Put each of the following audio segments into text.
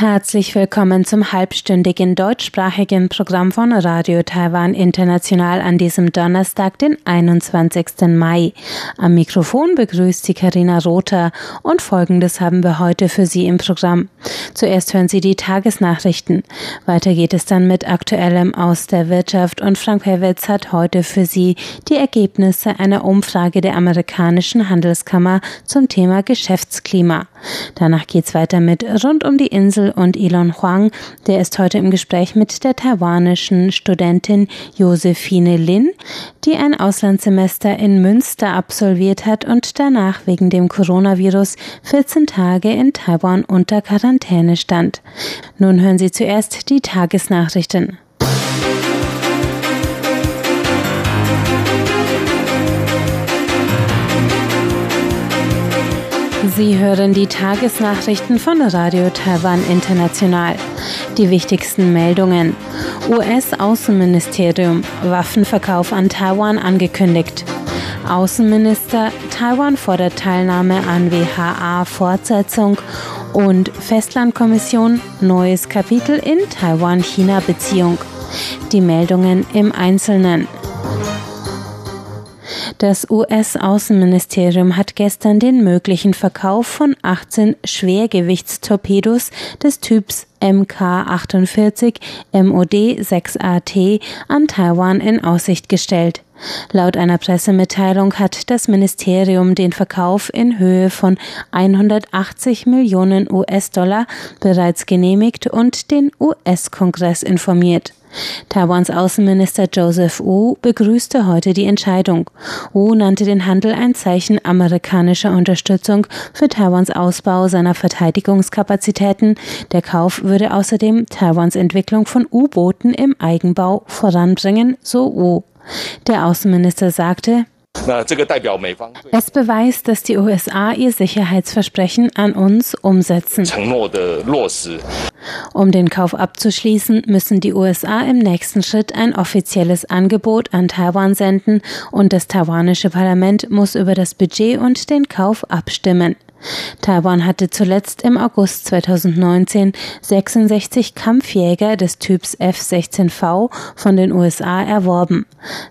Herzlich willkommen zum halbstündigen deutschsprachigen Programm von Radio Taiwan International an diesem Donnerstag, den 21. Mai. Am Mikrofon begrüßt Sie Karina Rother und Folgendes haben wir heute für Sie im Programm. Zuerst hören Sie die Tagesnachrichten. Weiter geht es dann mit Aktuellem aus der Wirtschaft und Frank Herwitz hat heute für Sie die Ergebnisse einer Umfrage der amerikanischen Handelskammer zum Thema Geschäftsklima. Danach geht's weiter mit Rund um die Insel und Elon Huang, der ist heute im Gespräch mit der taiwanischen Studentin Josephine Lin, die ein Auslandssemester in Münster absolviert hat und danach wegen dem Coronavirus 14 Tage in Taiwan unter Quarantäne stand. Nun hören Sie zuerst die Tagesnachrichten. Sie hören die Tagesnachrichten von Radio Taiwan International. Die wichtigsten Meldungen. US-Außenministerium Waffenverkauf an Taiwan angekündigt. Außenminister Taiwan fordert Teilnahme an WHA-Fortsetzung und Festlandkommission neues Kapitel in Taiwan-China-Beziehung. Die Meldungen im Einzelnen. Das US-Außenministerium hat gestern den möglichen Verkauf von 18 Schwergewichtstorpedos des Typs MK-48 MOD 6AT an Taiwan in Aussicht gestellt. Laut einer Pressemitteilung hat das Ministerium den Verkauf in Höhe von 180 Millionen US-Dollar bereits genehmigt und den US-Kongress informiert. Taiwans Außenminister Joseph Wu begrüßte heute die Entscheidung. Wu nannte den Handel ein Zeichen amerikanischer Unterstützung für Taiwans Ausbau seiner Verteidigungskapazitäten. Der Kauf würde außerdem Taiwans Entwicklung von U-Booten im Eigenbau voranbringen, so Wu. Der Außenminister sagte, es beweist, dass die USA ihr Sicherheitsversprechen an uns umsetzen. Um den Kauf abzuschließen, müssen die USA im nächsten Schritt ein offizielles Angebot an Taiwan senden und das taiwanische Parlament muss über das Budget und den Kauf abstimmen. Taiwan hatte zuletzt im August 2019 66 Kampfjäger des Typs F-16V von den USA erworben.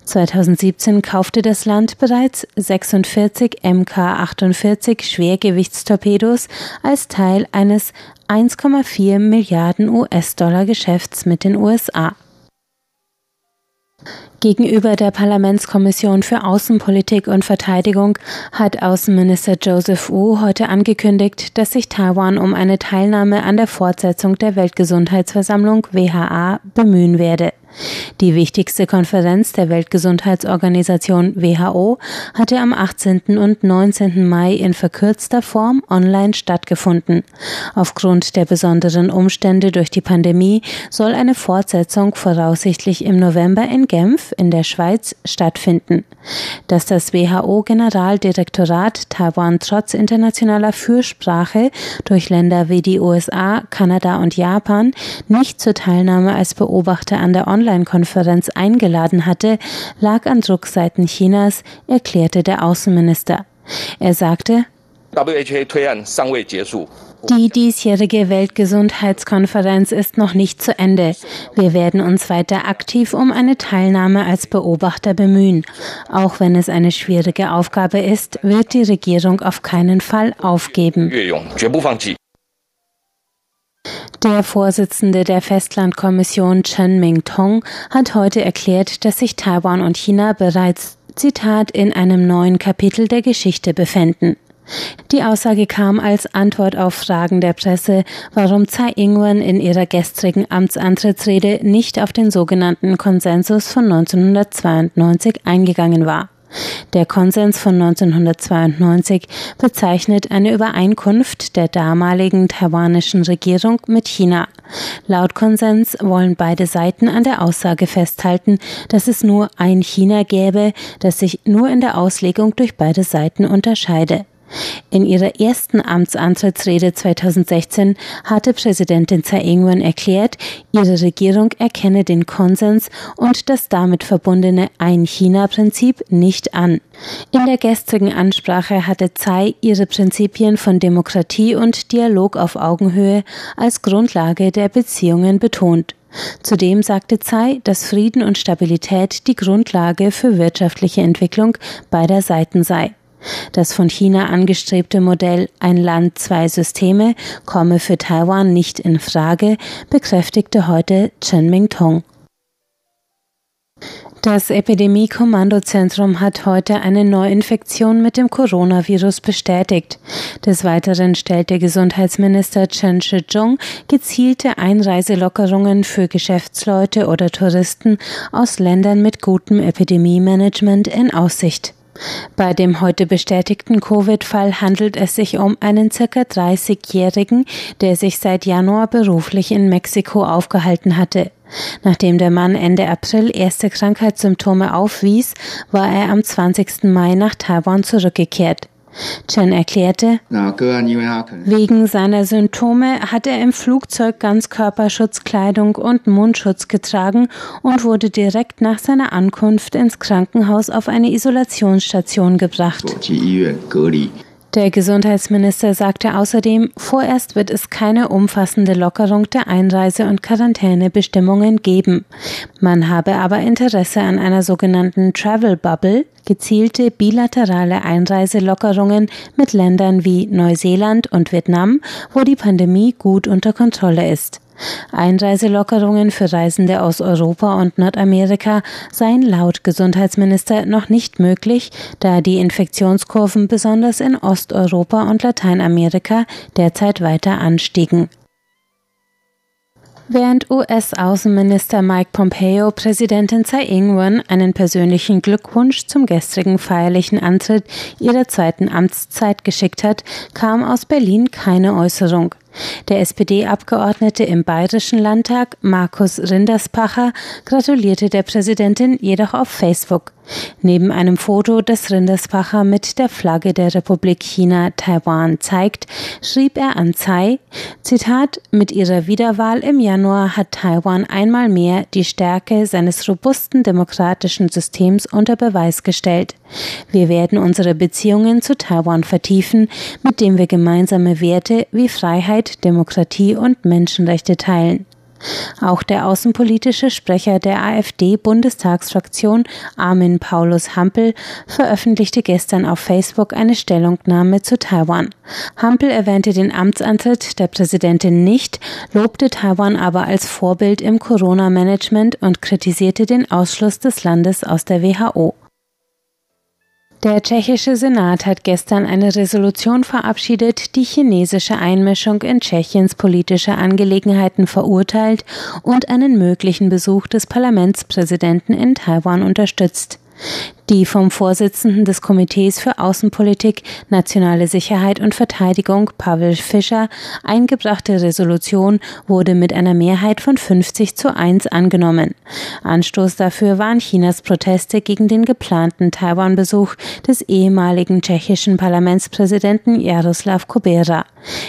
2017 kaufte das Land bereits 46 MK-48 Schwergewichtstorpedos als Teil eines 1,4 Milliarden US-Dollar Geschäfts mit den USA. Gegenüber der Parlamentskommission für Außenpolitik und Verteidigung hat Außenminister Joseph Wu heute angekündigt, dass sich Taiwan um eine Teilnahme an der Fortsetzung der Weltgesundheitsversammlung WHA bemühen werde. Die wichtigste Konferenz der Weltgesundheitsorganisation WHO hatte am 18. und 19. Mai in verkürzter Form online stattgefunden. Aufgrund der besonderen Umstände durch die Pandemie soll eine Fortsetzung voraussichtlich im November in Genf in der Schweiz stattfinden. Dass das WHO-Generaldirektorat Taiwan trotz internationaler Fürsprache durch Länder wie die USA, Kanada und Japan nicht zur Teilnahme als Beobachter an der Online Online-Konferenz eingeladen hatte, lag an Druckseiten Chinas, erklärte der Außenminister. Er sagte, die diesjährige Weltgesundheitskonferenz ist noch nicht zu Ende. Wir werden uns weiter aktiv um eine Teilnahme als Beobachter bemühen. Auch wenn es eine schwierige Aufgabe ist, wird die Regierung auf keinen Fall aufgeben. Der Vorsitzende der Festlandkommission Chen Ming-Tong hat heute erklärt, dass sich Taiwan und China bereits, Zitat, in einem neuen Kapitel der Geschichte befänden. Die Aussage kam als Antwort auf Fragen der Presse, warum Tsai Ing-wen in ihrer gestrigen Amtsantrittsrede nicht auf den sogenannten Konsensus von 1992 eingegangen war. Der Konsens von 1992 bezeichnet eine Übereinkunft der damaligen taiwanischen Regierung mit China. Laut Konsens wollen beide Seiten an der Aussage festhalten, dass es nur ein China gäbe, das sich nur in der Auslegung durch beide Seiten unterscheide. In ihrer ersten Amtsantrittsrede 2016 hatte Präsidentin Tsai Ing-wen erklärt, ihre Regierung erkenne den Konsens und das damit verbundene Ein-China-Prinzip nicht an. In der gestrigen Ansprache hatte Tsai ihre Prinzipien von Demokratie und Dialog auf Augenhöhe als Grundlage der Beziehungen betont. Zudem sagte Tsai, dass Frieden und Stabilität die Grundlage für wirtschaftliche Entwicklung beider Seiten sei. Das von China angestrebte Modell Ein Land, zwei Systeme komme für Taiwan nicht in Frage, bekräftigte heute Chen Mingtong. Das Epidemie-Kommandozentrum hat heute eine Neuinfektion mit dem Coronavirus bestätigt. Des Weiteren stellte Gesundheitsminister Chen Shih-chung gezielte Einreiselockerungen für Geschäftsleute oder Touristen aus Ländern mit gutem Epidemie-Management in Aussicht. Bei dem heute bestätigten Covid-Fall handelt es sich um einen circa 30-Jährigen, der sich seit Januar beruflich in Mexiko aufgehalten hatte. Nachdem der Mann Ende April erste Krankheitssymptome aufwies, war er am 20. Mai nach Taiwan zurückgekehrt. Chen erklärte, wegen seiner Symptome hat er im Flugzeug Ganzkörperschutzkleidung und Mundschutz getragen und wurde direkt nach seiner Ankunft ins Krankenhaus auf eine Isolationsstation gebracht. Der Gesundheitsminister sagte außerdem, vorerst wird es keine umfassende Lockerung der Einreise- und Quarantänebestimmungen geben. Man habe aber Interesse an einer sogenannten Travel Bubble, gezielte bilaterale Einreiselockerungen mit Ländern wie Neuseeland und Vietnam, wo die Pandemie gut unter Kontrolle ist. Einreiselockerungen für Reisende aus Europa und Nordamerika seien laut Gesundheitsminister noch nicht möglich, da die Infektionskurven besonders in Osteuropa und Lateinamerika derzeit weiter anstiegen. Während US-Außenminister Mike Pompeo Präsidentin Tsai Ing-wen einen persönlichen Glückwunsch zum gestrigen feierlichen Antritt ihrer zweiten Amtszeit geschickt hat, kam aus Berlin keine Äußerung. Der SPD-Abgeordnete im Bayerischen Landtag, Markus Rinderspacher, gratulierte der Präsidentin jedoch auf Facebook. Neben einem Foto, das Rinderspacher mit der Flagge der Republik China Taiwan zeigt, schrieb er an Tsai, Zitat, mit ihrer Wiederwahl im Januar hat Taiwan einmal mehr die Stärke seines robusten demokratischen Systems unter Beweis gestellt. Wir werden unsere Beziehungen zu Taiwan vertiefen, mit dem wir gemeinsame Werte wie Freiheit, Demokratie und Menschenrechte teilen. Auch der außenpolitische Sprecher der AfD-Bundestagsfraktion Armin Paulus Hampel veröffentlichte gestern auf Facebook eine Stellungnahme zu Taiwan. Hampel erwähnte den Amtsantritt der Präsidentin nicht, lobte Taiwan aber als Vorbild im Corona-Management und kritisierte den Ausschluss des Landes aus der WHO. Der tschechische Senat hat gestern eine Resolution verabschiedet, die chinesische Einmischung in Tschechiens politische Angelegenheiten verurteilt und einen möglichen Besuch des Parlamentspräsidenten in Taiwan unterstützt. Die vom Vorsitzenden des Komitees für Außenpolitik, nationale Sicherheit und Verteidigung, Pavel Fischer, eingebrachte Resolution wurde mit einer Mehrheit von 50 zu 1 angenommen. Anstoß dafür waren Chinas Proteste gegen den geplanten Taiwan-Besuch des ehemaligen tschechischen Parlamentspräsidenten Jaroslav Kubera.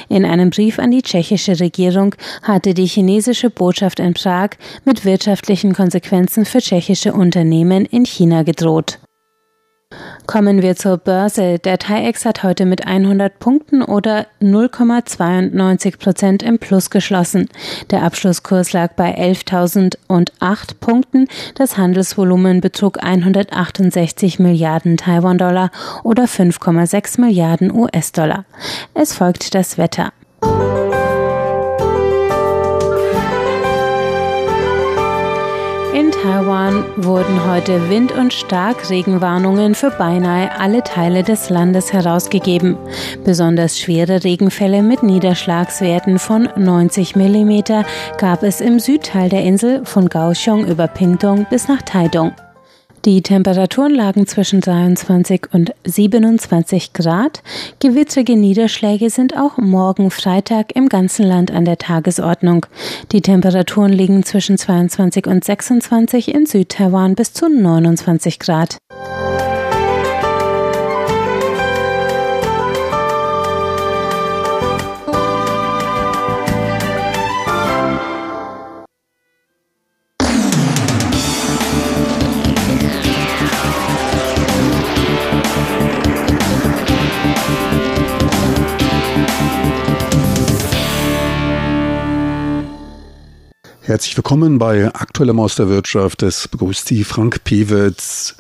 In einem Brief an die tschechische Regierung hatte die chinesische Botschaft in Prag mit wirtschaftlichen Konsequenzen für tschechische Unternehmen in China gedroht. Kommen wir zur Börse. Der TAIEX hat heute mit 100 Punkten oder 0,92 Prozent im Plus geschlossen. Der Abschlusskurs lag bei 11.008 Punkten. Das Handelsvolumen betrug 168 Milliarden Taiwan-Dollar oder 5,6 Milliarden US-Dollar. Es folgt das Wetter. Taiwan wurden heute Wind- und Starkregenwarnungen für beinahe alle Teile des Landes herausgegeben. Besonders schwere Regenfälle mit Niederschlagswerten von 90 mm gab es im Südteil der Insel von Kaohsiung über Pingtung bis nach Taidong. Die Temperaturen lagen zwischen 23 und 27 Grad. Gewittrige Niederschläge sind auch morgen Freitag im ganzen Land an der Tagesordnung. Die Temperaturen liegen zwischen 22 und 26 in Südtaiwan bis zu 29 Grad. Herzlich willkommen bei Aktuellem aus der Wirtschaft. Es begrüßt Sie Frank Pewitz.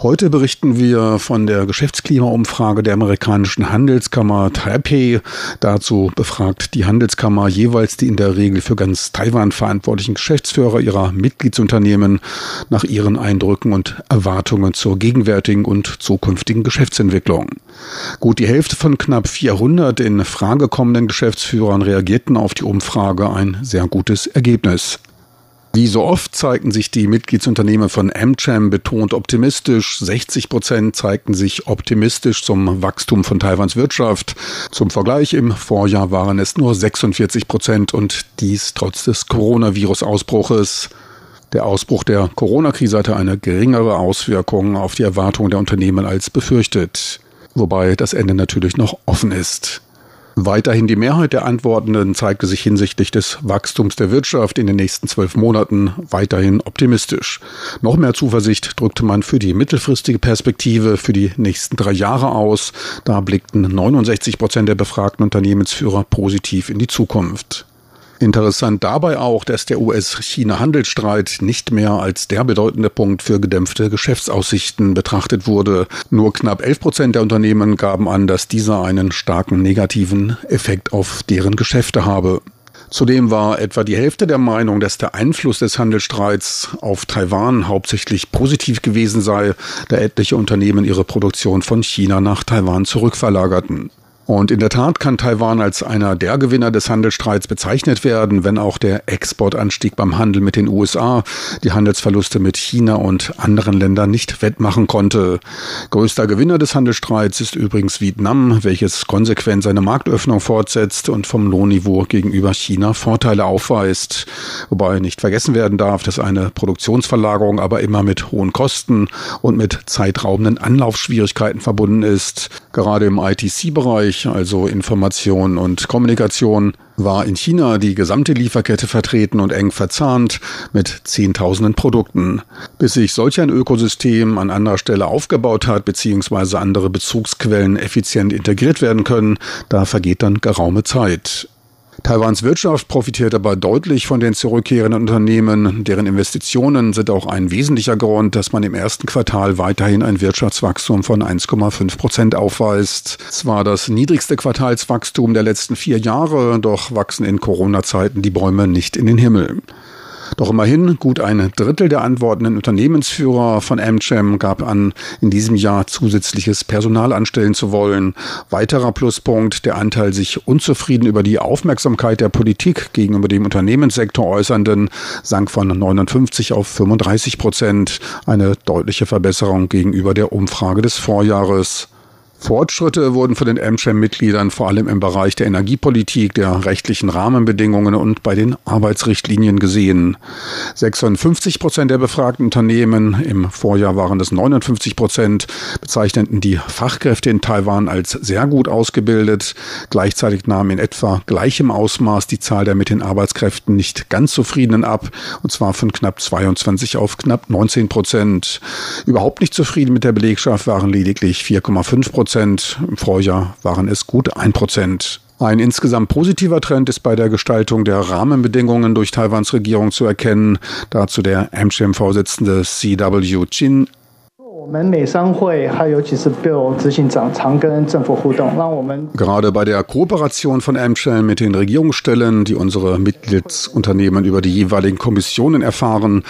Heute berichten wir von der Geschäftsklimaumfrage der amerikanischen Handelskammer Taipei. Dazu befragt die Handelskammer jeweils die in der Regel für ganz Taiwan verantwortlichen Geschäftsführer ihrer Mitgliedsunternehmen nach ihren Eindrücken und Erwartungen zur gegenwärtigen und zukünftigen Geschäftsentwicklung. Gut die Hälfte von knapp 400 in Frage kommenden Geschäftsführern reagierten auf die Umfrage ein sehr gutes Ergebnis. Wie so oft zeigten sich die Mitgliedsunternehmen von AmCham betont optimistisch. 60 Prozent zeigten sich optimistisch zum Wachstum von Taiwans Wirtschaft. Zum Vergleich im Vorjahr waren es nur 46 Prozent und dies trotz des Coronavirus-Ausbruches. Der Ausbruch der Corona-Krise hatte eine geringere Auswirkung auf die Erwartungen der Unternehmen als befürchtet. Wobei das Ende natürlich noch offen ist. Weiterhin die Mehrheit der Antwortenden zeigte sich hinsichtlich des Wachstums der Wirtschaft in den nächsten zwölf Monaten weiterhin optimistisch. Noch mehr Zuversicht drückte man für die mittelfristige Perspektive für die nächsten drei Jahre aus. Da blickten 69 Prozent der befragten Unternehmensführer positiv in die Zukunft. Interessant dabei auch, dass der US-China-Handelsstreit nicht mehr als der bedeutende Punkt für gedämpfte Geschäftsaussichten betrachtet wurde. Nur knapp 11 Prozent der Unternehmen gaben an, dass dieser einen starken negativen Effekt auf deren Geschäfte habe. Zudem war etwa die Hälfte der Meinung, dass der Einfluss des Handelsstreits auf Taiwan hauptsächlich positiv gewesen sei, da etliche Unternehmen ihre Produktion von China nach Taiwan zurückverlagerten. Und in der Tat kann Taiwan als einer der Gewinner des Handelsstreits bezeichnet werden, wenn auch der Exportanstieg beim Handel mit den USA die Handelsverluste mit China und anderen Ländern nicht wettmachen konnte. Größter Gewinner des Handelsstreits ist übrigens Vietnam, welches konsequent seine Marktöffnung fortsetzt und vom Lohnniveau gegenüber China Vorteile aufweist. Wobei nicht vergessen werden darf, dass eine Produktionsverlagerung aber immer mit hohen Kosten und mit zeitraubenden Anlaufschwierigkeiten verbunden ist. Gerade im ITC-Bereich Bereich, also Information und Kommunikation, war in China die gesamte Lieferkette vertreten und eng verzahnt mit Zehntausenden Produkten. Bis sich solch ein Ökosystem an anderer Stelle aufgebaut hat, beziehungsweise andere Bezugsquellen effizient integriert werden können, da vergeht dann geraume Zeit. Taiwans Wirtschaft profitiert aber deutlich von den zurückkehrenden Unternehmen. Deren Investitionen sind auch ein wesentlicher Grund, dass man im ersten Quartal weiterhin ein Wirtschaftswachstum von 1,5 Prozent aufweist. Zwar das niedrigste Quartalswachstum der letzten vier Jahre, doch wachsen in Corona-Zeiten die Bäume nicht in den Himmel. Doch immerhin gut ein Drittel der antwortenden Unternehmensführer von AmCham gab an, in diesem Jahr zusätzliches Personal anstellen zu wollen. Weiterer Pluspunkt, der Anteil sich unzufrieden über die Aufmerksamkeit der Politik gegenüber dem Unternehmenssektor äußernden, sank von 59 auf 35 Prozent. Eine deutliche Verbesserung gegenüber der Umfrage des Vorjahres. Fortschritte wurden von den AmCham-Mitgliedern vor allem im Bereich der Energiepolitik, der rechtlichen Rahmenbedingungen und bei den Arbeitsrichtlinien gesehen. 56 Prozent der befragten Unternehmen, im Vorjahr waren es 59 Prozent, bezeichneten die Fachkräfte in Taiwan als sehr gut ausgebildet. Gleichzeitig nahm in etwa gleichem Ausmaß die Zahl der mit den Arbeitskräften nicht ganz zufriedenen ab, und zwar von knapp 22 auf knapp 19 Prozent. Überhaupt nicht zufrieden mit der Belegschaft waren lediglich 4,5 Prozent. Prozent. Im Vorjahr waren es gut ein Prozent. Ein insgesamt positiver Trend ist bei der Gestaltung der Rahmenbedingungen durch Taiwans Regierung zu erkennen. Dazu der AmCham-Vorsitzende CW Chin Gerade bei der Kooperation von AmCham mit den Regierungsstellen, die unsere Mitgliedsunternehmen über die jeweiligen Kommissionen erfahren,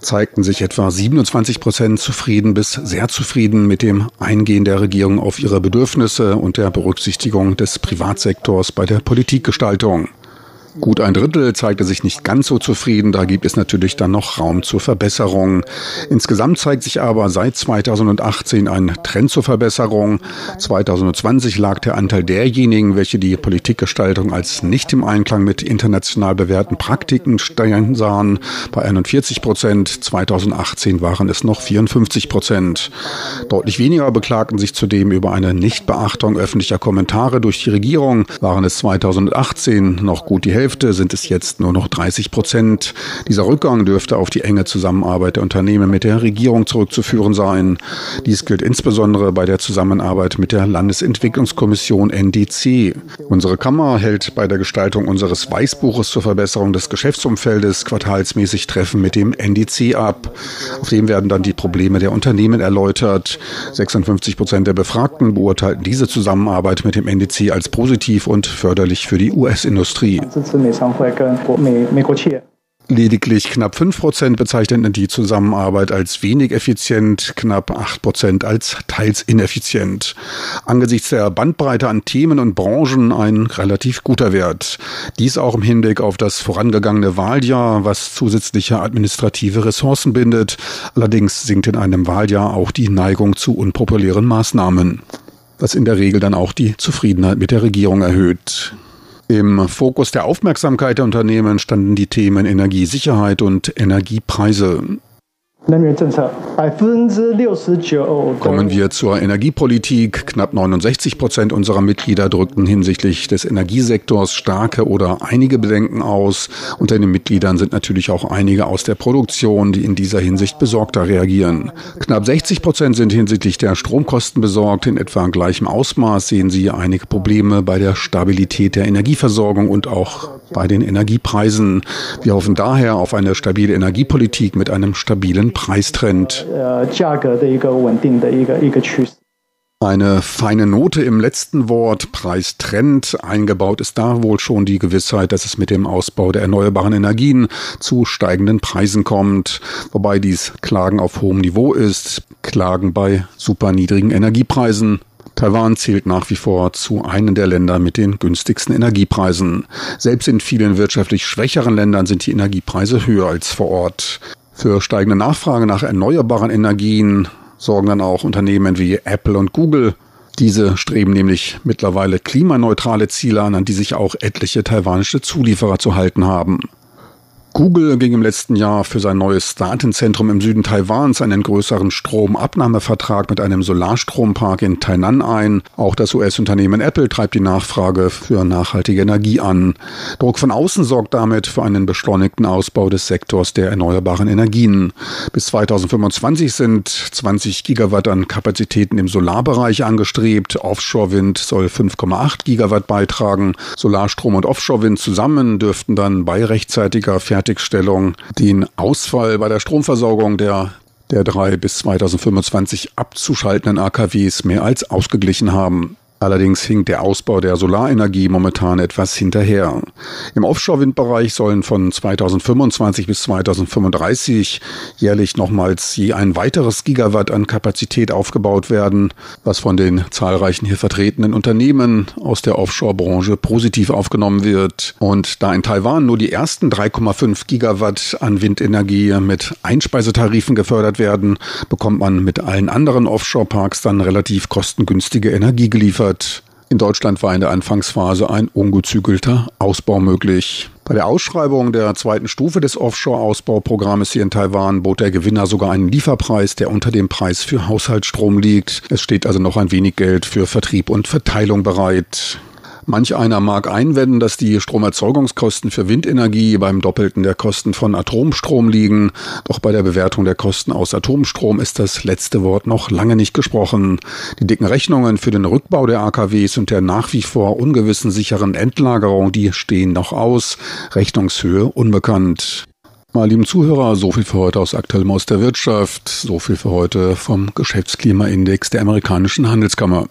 zeigten sich etwa 27 Prozent zufrieden bis sehr zufrieden mit dem Eingehen der Regierung auf ihre Bedürfnisse und der Berücksichtigung des Privatsektors bei der Politikgestaltung. Gut ein Drittel zeigte sich nicht ganz so zufrieden. Da gibt es natürlich dann noch Raum zur Verbesserung. Insgesamt zeigt sich aber seit 2018 ein Trend zur Verbesserung. 2020 lag der Anteil derjenigen, welche die Politikgestaltung als nicht im Einklang mit international bewährten Praktiken steuern sahen, bei 41 Prozent. 2018 waren es noch 54 Prozent. Deutlich weniger beklagten sich zudem über eine Nichtbeachtung öffentlicher Kommentare durch die Regierung. Waren es 2018 noch gut die Hälfte Hälfte sind es jetzt nur noch 30 Prozent. Dieser Rückgang dürfte auf die enge Zusammenarbeit der Unternehmen mit der Regierung zurückzuführen sein. Dies gilt insbesondere bei der Zusammenarbeit mit der Landesentwicklungskommission NDC. Unsere Kammer hält bei der Gestaltung unseres Weißbuches zur Verbesserung des Geschäftsumfeldes quartalsmäßig Treffen mit dem NDC ab. Auf dem werden dann die Probleme der Unternehmen erläutert. 56 Prozent der Befragten beurteilten diese Zusammenarbeit mit dem NDC als positiv und förderlich für die US-Industrie. Lediglich knapp 5 Prozent bezeichneten die Zusammenarbeit als wenig effizient, knapp 8 Prozent als teils ineffizient. Angesichts der Bandbreite an Themen und Branchen ein relativ guter Wert. Dies auch im Hinblick auf das vorangegangene Wahljahr, was zusätzliche administrative Ressourcen bindet. Allerdings sinkt in einem Wahljahr auch die Neigung zu unpopulären Maßnahmen was in der Regel dann auch die Zufriedenheit mit der Regierung erhöht. Im Fokus der Aufmerksamkeit der Unternehmen standen die Themen Energiesicherheit und Energiepreise. Kommen wir zur Energiepolitik. Knapp 69 Prozent unserer Mitglieder drückten hinsichtlich des Energiesektors starke oder einige Bedenken aus. Unter den Mitgliedern sind natürlich auch einige aus der Produktion, die in dieser Hinsicht besorgter reagieren. Knapp 60 Prozent sind hinsichtlich der Stromkosten besorgt. In etwa gleichem Ausmaß sehen sie einige Probleme bei der Stabilität der Energieversorgung und auch bei den Energiepreisen. Wir hoffen daher auf eine stabile Energiepolitik mit einem stabilen Preistrend. Eine feine Note im letzten Wort, Preistrend. Eingebaut ist da wohl schon die Gewissheit, dass es mit dem Ausbau der erneuerbaren Energien zu steigenden Preisen kommt. Wobei dies Klagen auf hohem Niveau ist. Klagen bei super niedrigen Energiepreisen. Taiwan zählt nach wie vor zu einem der Länder mit den günstigsten Energiepreisen. Selbst in vielen wirtschaftlich schwächeren Ländern sind die Energiepreise höher als vor Ort. Für steigende Nachfrage nach erneuerbaren Energien sorgen dann auch Unternehmen wie Apple und Google. Diese streben nämlich mittlerweile klimaneutrale Ziele an, an die sich auch etliche taiwanische Zulieferer zu halten haben. Google ging im letzten Jahr für sein neues Datenzentrum im Süden Taiwans einen größeren Stromabnahmevertrag mit einem Solarstrompark in Tainan ein. Auch das US-Unternehmen Apple treibt die Nachfrage für nachhaltige Energie an. Druck von außen sorgt damit für einen beschleunigten Ausbau des Sektors der erneuerbaren Energien. Bis 2025 sind 20 Gigawatt an Kapazitäten im Solarbereich angestrebt. Offshore-Wind soll 5,8 Gigawatt beitragen. Solarstrom und Offshore-Wind zusammen dürften dann bei rechtzeitiger Fertigstellung Fertigstellung den Ausfall bei der Stromversorgung der der drei bis 2025 abzuschaltenden AKWs mehr als ausgeglichen haben. Allerdings hinkt der Ausbau der Solarenergie momentan etwas hinterher. Im Offshore-Windbereich sollen von 2025 bis 2035 jährlich nochmals je ein weiteres Gigawatt an Kapazität aufgebaut werden, was von den zahlreichen hier vertretenen Unternehmen aus der Offshore-Branche positiv aufgenommen wird. Und da in Taiwan nur die ersten 3,5 Gigawatt an Windenergie mit Einspeisetarifen gefördert werden, bekommt man mit allen anderen Offshore-Parks dann relativ kostengünstige Energie geliefert geliefert. In Deutschland war in der Anfangsphase ein ungezügelter Ausbau möglich. Bei der Ausschreibung der zweiten Stufe des Offshore-Ausbauprogrammes hier in Taiwan bot der Gewinner sogar einen Lieferpreis, der unter dem Preis für Haushaltsstrom liegt. Es steht also noch ein wenig Geld für Vertrieb und Verteilung bereit. Manch einer mag einwenden, dass die Stromerzeugungskosten für Windenergie beim Doppelten der Kosten von Atomstrom liegen. Doch bei der Bewertung der Kosten aus Atomstrom ist das letzte Wort noch lange nicht gesprochen. Die dicken Rechnungen für den Rückbau der AKWs und der nach wie vor ungewissen sicheren Endlagerung, die stehen noch aus. Rechnungshöhe unbekannt. Mal lieben Zuhörer, so viel für heute aus Aktuellem aus der Wirtschaft, so viel für heute vom Geschäftsklimaindex der amerikanischen Handelskammer.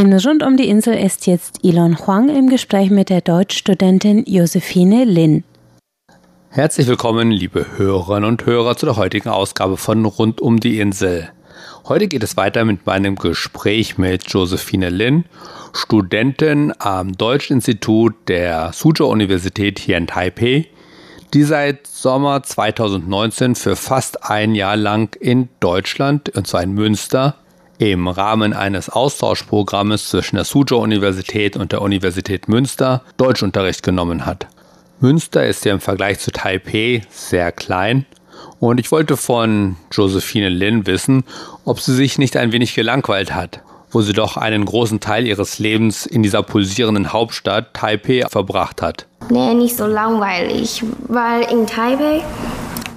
In Rund um die Insel ist jetzt Elon Huang im Gespräch mit der Deutschstudentin Josephine Lin. Herzlich willkommen, liebe Hörerinnen und Hörer, zu der heutigen Ausgabe von Rund um die Insel. Heute geht es weiter mit meinem Gespräch mit Josephine Lin, Studentin am Deutschen Institut der Suzhou Universität hier in Taipei, die seit Sommer 2019 für fast ein Jahr lang in Deutschland, und zwar in Münster, im Rahmen eines Austauschprogrammes zwischen der Suzhou Universität und der Universität Münster Deutschunterricht genommen hat. Münster ist ja im Vergleich zu Taipei sehr klein und ich wollte von Josephine Lin wissen, ob sie sich nicht ein wenig gelangweilt hat, wo sie doch einen großen Teil ihres Lebens in dieser pulsierenden Hauptstadt Taipei verbracht hat. Nee, nicht so langweilig, weil in Taipei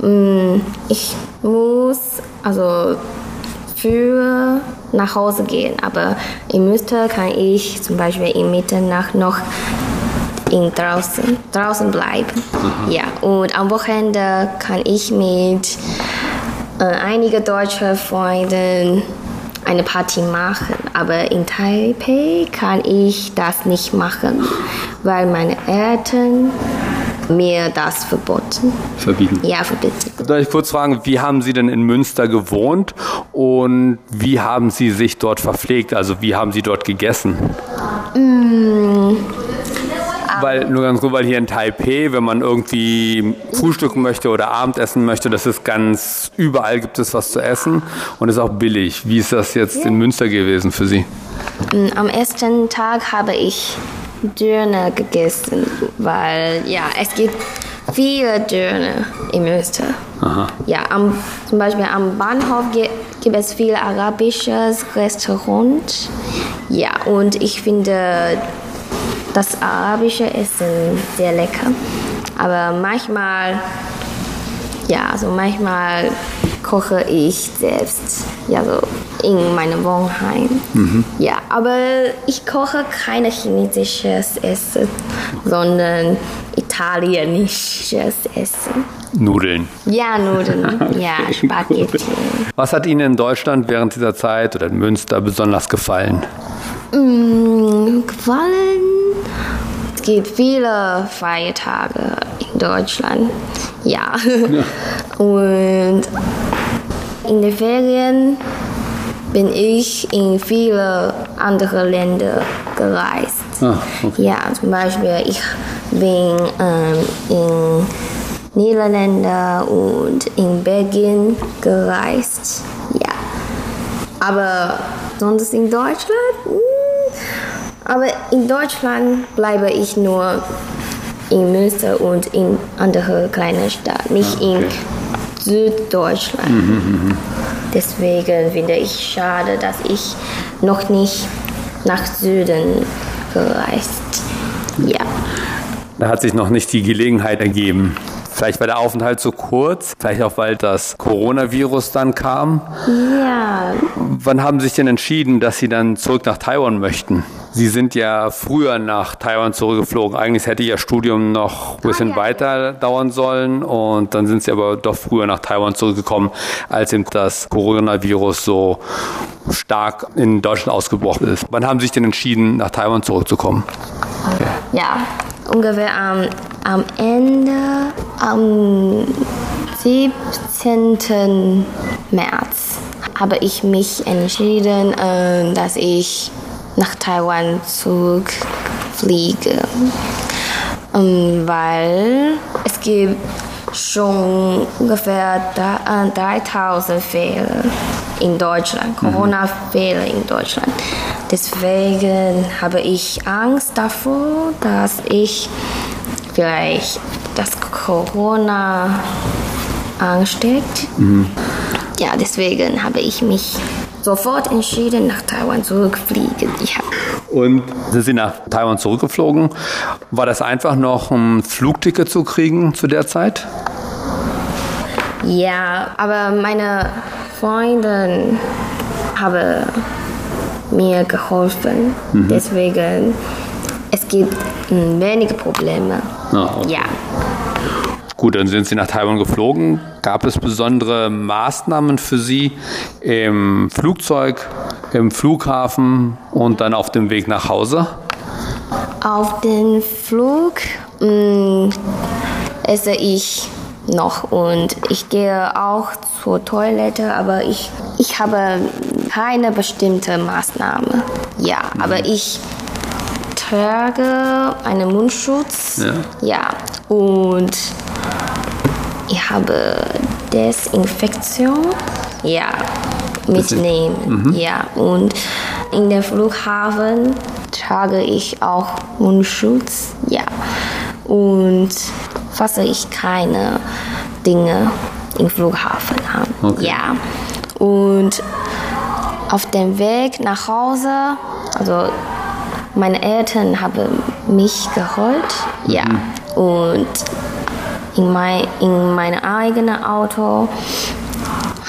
mh, mm, ich muss also für nach Hause gehen, aber in Münster kann ich zum Beispiel in Mitternacht noch in draußen, draußen bleiben. Mhm. Ja, und am Wochenende kann ich mit äh, einigen deutschen Freunden eine Party machen. Aber in Taipei kann ich das nicht machen, weil meine Eltern mir das verboten. Verbieten? Ja, verbieten. Darf ich kurz fragen, wie haben Sie denn in Münster gewohnt und wie haben Sie sich dort verpflegt? Also wie haben Sie dort gegessen? Mm, weil, nur ganz kurz, weil hier in Taipei, wenn man irgendwie frühstücken möchte oder Abendessen möchte, das ist ganz, überall gibt es was zu essen und ist auch billig. Wie ist das jetzt in Münster gewesen für Sie? Mm, am ersten Tag habe ich Döner gegessen, weil ja, es gibt viele Döner in Münster. Aha. Ja, am, zum Beispiel am Bahnhof gibt es viele arabisches Restaurant. Ja, und ich finde das arabische Essen sehr lecker. Aber manchmal, ja, also manchmal koche ich selbst, ja, so in meinem Wohnheim. Mhm. Ja, aber ich koche kein chinesisches Essen, sondern italienisches Essen. Nudeln. Ja, Nudeln. Ja, Spaghetti. Was hat Ihnen in Deutschland während dieser Zeit oder in Münster besonders gefallen? Mm, gefallen? Es gibt viele Feiertage in Deutschland. Ja. ja. Und in den Ferien bin ich in viele andere Länder gereist. Ah, okay. Ja, zum Beispiel ich bin ähm, in Niederländer und in Belgien gereist. Ja. Aber sonst in Deutschland? Aber in Deutschland bleibe ich nur in Münster und in andere kleine Stadt, nicht ah, okay. in Süddeutschland. Mhm, mhm, mhm, Deswegen finde ich schade, dass ich noch nicht nach Süden gereist. Ja. Da hat sich noch nicht die Gelegenheit ergeben. Vielleicht war der Aufenthalt zu kurz, vielleicht auch weil das Coronavirus dann kam. Ja. Wann haben Sie sich denn entschieden, dass Sie dann zurück nach Taiwan möchten? Sie sind ja früher nach Taiwan zurückgeflogen. Eigentlich hätte Ihr Studium noch ein bisschen ah, ja. weiter dauern sollen und dann sind Sie aber doch früher nach Taiwan zurückgekommen, als eben das Coronavirus so stark in Deutschland ausgebrochen ist. Wann haben Sie sich denn entschieden, nach Taiwan zurückzukommen? Ja, ungefähr am, am Ende, am 17. März, habe ich mich entschieden, äh, dass ich nach Taiwan zurückfliege. Ähm, weil es gibt schon ungefähr 3000 Fälle in Deutschland, mhm. Corona-Fälle in Deutschland. Deswegen habe ich Angst davor, dass ich vielleicht das Corona ansteckt. Mhm. Ja, deswegen habe ich mich sofort entschieden, nach Taiwan zurückfliegen. Ja. Und sind Sie nach Taiwan zurückgeflogen? War das einfach noch ein Flugticket zu kriegen zu der Zeit? Ja, aber meine Freundin habe mir geholfen. Mhm. Deswegen es gibt wenige Probleme. Ah, okay. Ja. Gut, dann sind Sie nach Taiwan geflogen. Gab es besondere Maßnahmen für Sie im Flugzeug, im Flughafen und dann auf dem Weg nach Hause? Auf den Flug mh, mm, esse ich noch und ich gehe auch zur Toilette, aber ich, ich habe keine bestimmte Maßnahme. Ja, mhm. aber ich trage einen Mundschutz. Ja. ja. Und ich habe Desinfektion. Ja, mitnehmen. Mhm. Ja, und in der Flughafen trage ich auch Mundschutz. Ja. Und fasse ich keine Dinge im Flughafen an. Okay. Ja. Und auf dem Weg nach Hause, also meine Eltern haben mich geholt, ja. Mhm. Und in mein, in meinem eigenen Auto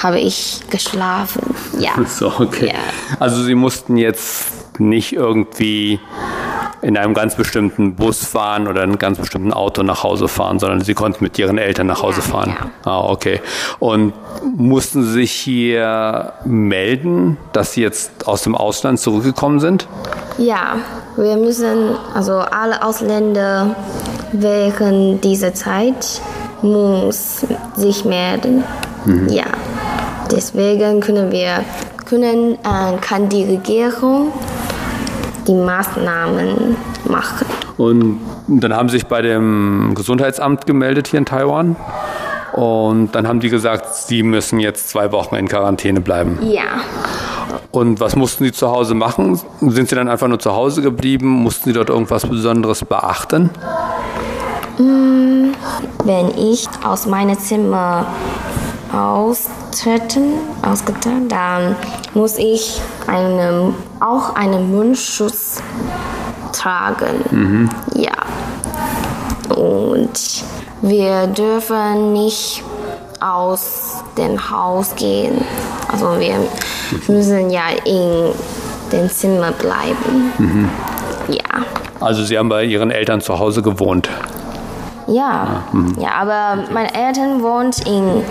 habe ich geschlafen, ja. So, okay. Ja. Also Sie mussten jetzt nicht irgendwie in einem ganz bestimmten Bus fahren oder in einem ganz bestimmten Auto nach Hause fahren, sondern sie konnten mit ihren Eltern nach Hause fahren. Ja. Ah, okay. Und mussten sie sich hier melden, dass sie jetzt aus dem Ausland zurückgekommen sind? Ja, wir müssen, also alle Ausländer während dieser Zeit muss sich melden. Mhm. Ja, deswegen können wir, können, äh, kann die Regierung die Maßnahmen machen. Und dann haben sie sich bei dem Gesundheitsamt gemeldet hier in Taiwan. Und dann haben die gesagt, sie müssen jetzt zwei Wochen in Quarantäne bleiben. Ja. Und was mussten sie zu Hause machen? Sind sie dann einfach nur zu Hause geblieben? Mussten sie dort irgendwas Besonderes beachten? Mm, wenn ich aus meinem Zimmer austreten, ausgetan, dann muss ich einen, auch einen Mundschutz tragen. Mhm. Ja. Und wir dürfen nicht aus dem Haus gehen. Also wir müssen ja in dem Zimmer bleiben. Mhm. Ja. Also Sie haben bei Ihren Eltern zu Hause gewohnt? Ja, ja, mhm. ja aber meine Eltern wohnen in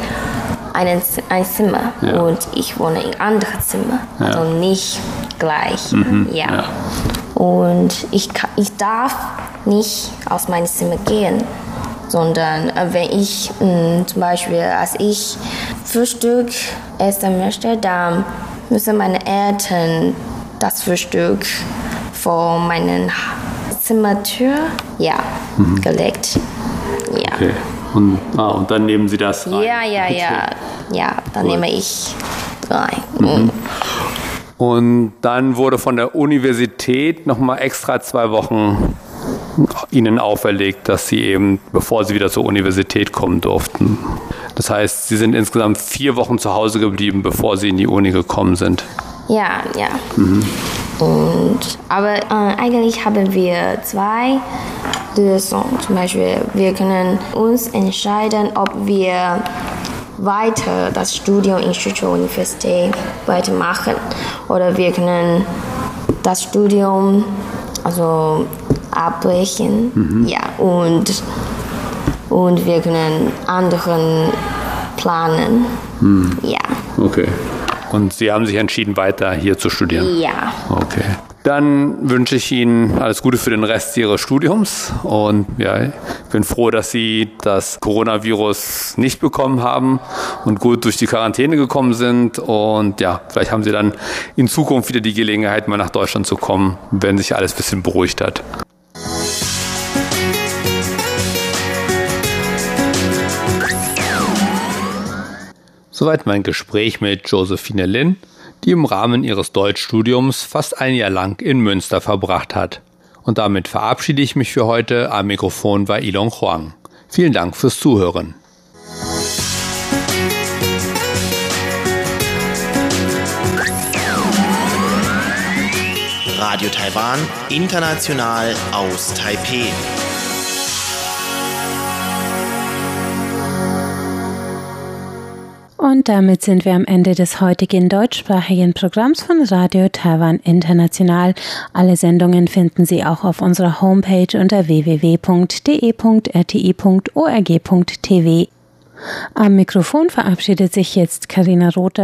einen, ein Zimmer ja. und ich wohne in anderem Zimmer. Ja. Also nicht gleich. Mhm. Ja. Und ich, ich darf nicht aus meinem Zimmer gehen, sondern äh, wenn ich mh, hm, zum Beispiel, als ich Frühstück essen möchte, dann müssen meine Eltern das Frühstück vor meiner Zimmertür ja, mhm. gelegt. Okay. Und, ah, und dann nehmen Sie das rein. Ja, ja, okay. ja. Ja, dann cool. nehme ich rein. Mhm. Und dann wurde von der Universität nochmal extra zwei Wochen Ihnen auferlegt, dass Sie eben, bevor Sie wieder zur Universität kommen durften. Das heißt, Sie sind insgesamt vier Wochen zu Hause geblieben, bevor Sie in die Uni gekommen sind. Ja, ja. Mhm. Und, aber äh, eigentlich haben wir zwei Lösungen. Zum Beispiel, wir können uns entscheiden, ob wir weiter das Studium in Suzhou Universität weitermachen oder wir können das Studium also abbrechen. Mhm. Ja, und, und wir können anderen planen. Mhm. Ja. Okay. Und Sie haben sich entschieden, weiter hier zu studieren? Ja. Okay. Dann wünsche ich Ihnen alles Gute für den Rest Ihres Studiums und ja, ich bin froh, dass Sie das Coronavirus nicht bekommen haben und gut durch die Quarantäne gekommen sind und ja, vielleicht haben Sie dann in Zukunft wieder die Gelegenheit, mal nach Deutschland zu kommen, wenn sich alles ein bisschen beruhigt hat. Soweit mein Gespräch mit Josephine Lin, die im Rahmen ihres Deutschstudiums fast ein Jahr lang in Münster verbracht hat. Und damit verabschiede ich mich für heute. Am Mikrofon war Ilon Huang. Vielen Dank fürs Zuhören. Radio Taiwan, international aus Taipeh. Und damit sind wir am Ende des heutigen deutschsprachigen Programms von Radio Taiwan International. Alle Sendungen finden Sie auch auf unserer Homepage unter www.de.rti.org.tv. Am Mikrofon verabschiedet sich jetzt Karina Rother.